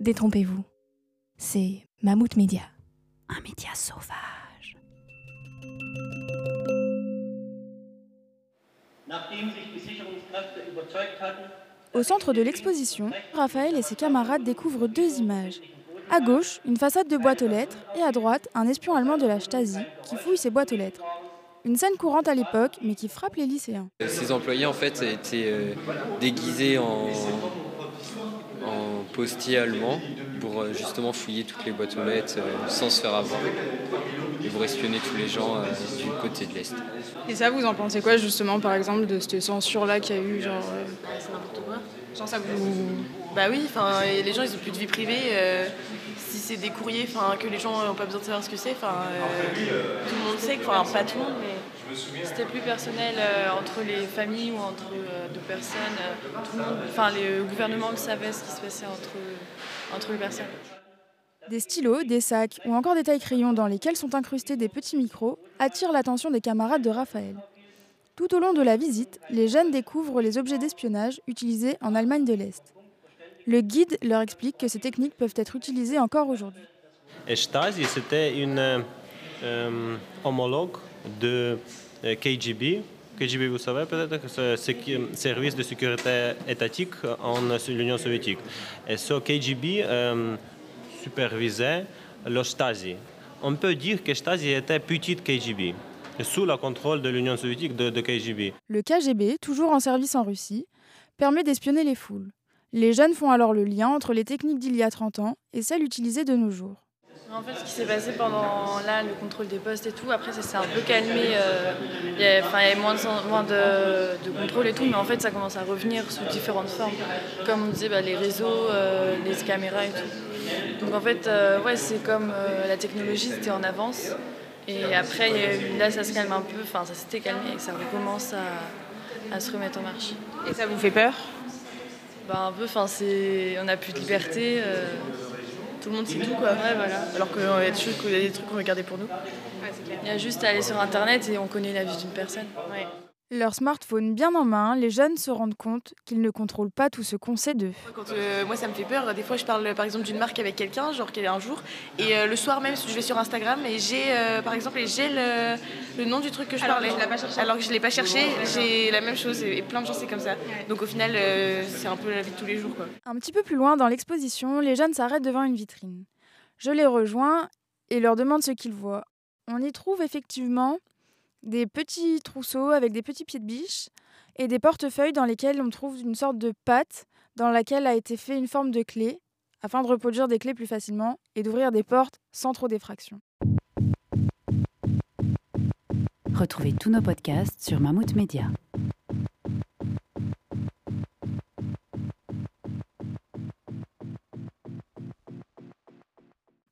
détrompez-vous. C'est Mammouth Média, un média sauvage. Au centre de l'exposition, Raphaël et ses camarades découvrent deux images. À gauche, une façade de boîte aux lettres et à droite, un espion allemand de la Stasi qui fouille ses boîtes aux lettres. Une scène courante à l'époque, mais qui frappe les lycéens. Ces employés, en fait, étaient euh, déguisés en, allemands pour euh, justement fouiller toutes les boîtes aux lettres euh, sans se faire avoir et pour espionner tous les gens euh, du côté de l'Est. Et ça, vous en pensez quoi justement, par exemple, de cette censure-là qu'il y a eu genre, euh, C'est n'importe quoi. Genre ça vous... Bah oui, enfin, les gens ils ont plus de vie privée. euh, si c'est des courriers, enfin, que les gens n'ont pas besoin de savoir ce que c'est, enfin, euh, tout le monde sait, enfin pas tout le monde, mais c'était plus personnel euh, entre les familles ou entre euh, deux personnes. euh, tout le monde, enfin, le gouvernement le savait ce qui se passait entre entre les personnes. Des stylos, des sacs ou encore des tailles-crayons dans lesquels sont incrustés des petits micros attirent l'attention des camarades de Raphaël. Tout au long de la visite, les jeunes découvrent les objets d'espionnage utilisés en Allemagne de l'Est. Le guide leur explique que ces techniques peuvent être utilisées encore aujourd'hui. Stasi, c'était une euh, homologue de euh, KGB. KGB, vous savez peut-être c'est le service de sécurité étatique en l'Union soviétique. Et ce KGB euh, supervisait le Stasi. On peut dire que Stasi était petite KGB, sous le contrôle de l'Union soviétique de, de KGB. Le KGB, toujours en service en Russie, permet d'espionner les foules. Les jeunes font alors le lien entre les techniques d'il y a 30 ans et celles utilisées de nos jours. En fait, ce qui s'est passé pendant là, le contrôle des postes et tout, après ça s'est un peu calmé. euh, Il y avait, moins, de, moins de, de contrôle et tout, mais en fait ça commence à revenir sous différentes formes. Comme on disait, bah, les réseaux, euh, les caméras et tout. Donc en fait, euh, ouais, c'est comme la technologie, c'était en avance. Et après, là ça se calme un peu, enfin ça s'était calmé et ça recommence à, à se remettre en marche. Et ça vous fait peur? Bah, un peu, enfin, on n'a plus de liberté. Tout le monde sait tout, quoi. Ouais, voilà. Alors qu'il y a des trucs, il y a des trucs qu'on veut garder pour nous. Il y a juste à aller sur Internet et on connaît la vie d'une personne. Leur smartphone bien en main, les jeunes se rendent compte qu'ils ne contrôlent pas tout ce qu'on sait d'eux. Quand, euh, moi, ça me fait peur. Des fois, je parle par exemple d'une marque avec quelqu'un, genre qu'elle est un jour, et euh, le soir même, je vais sur Instagram et j'ai, euh, par exemple, j'ai le, le nom du truc que je Alors parlais. Alors que je l'ai pas cherché, j'ai la même chose et, et plein de gens c'est comme ça. Donc au final, euh, c'est un peu la vie de tous les jours, quoi. Un petit peu plus loin dans l'exposition, les jeunes s'arrêtent devant une vitrine. Je les rejoins et leur demande ce qu'ils voient. On y trouve effectivement des petits trousseaux avec des petits pieds de biche et des portefeuilles dans lesquels on trouve une sorte de pâte dans laquelle a été fait une forme de clé afin de reproduire des clés plus facilement et d'ouvrir des portes sans trop d'effraction. Retrouvez tous nos podcasts sur Mammouth Media.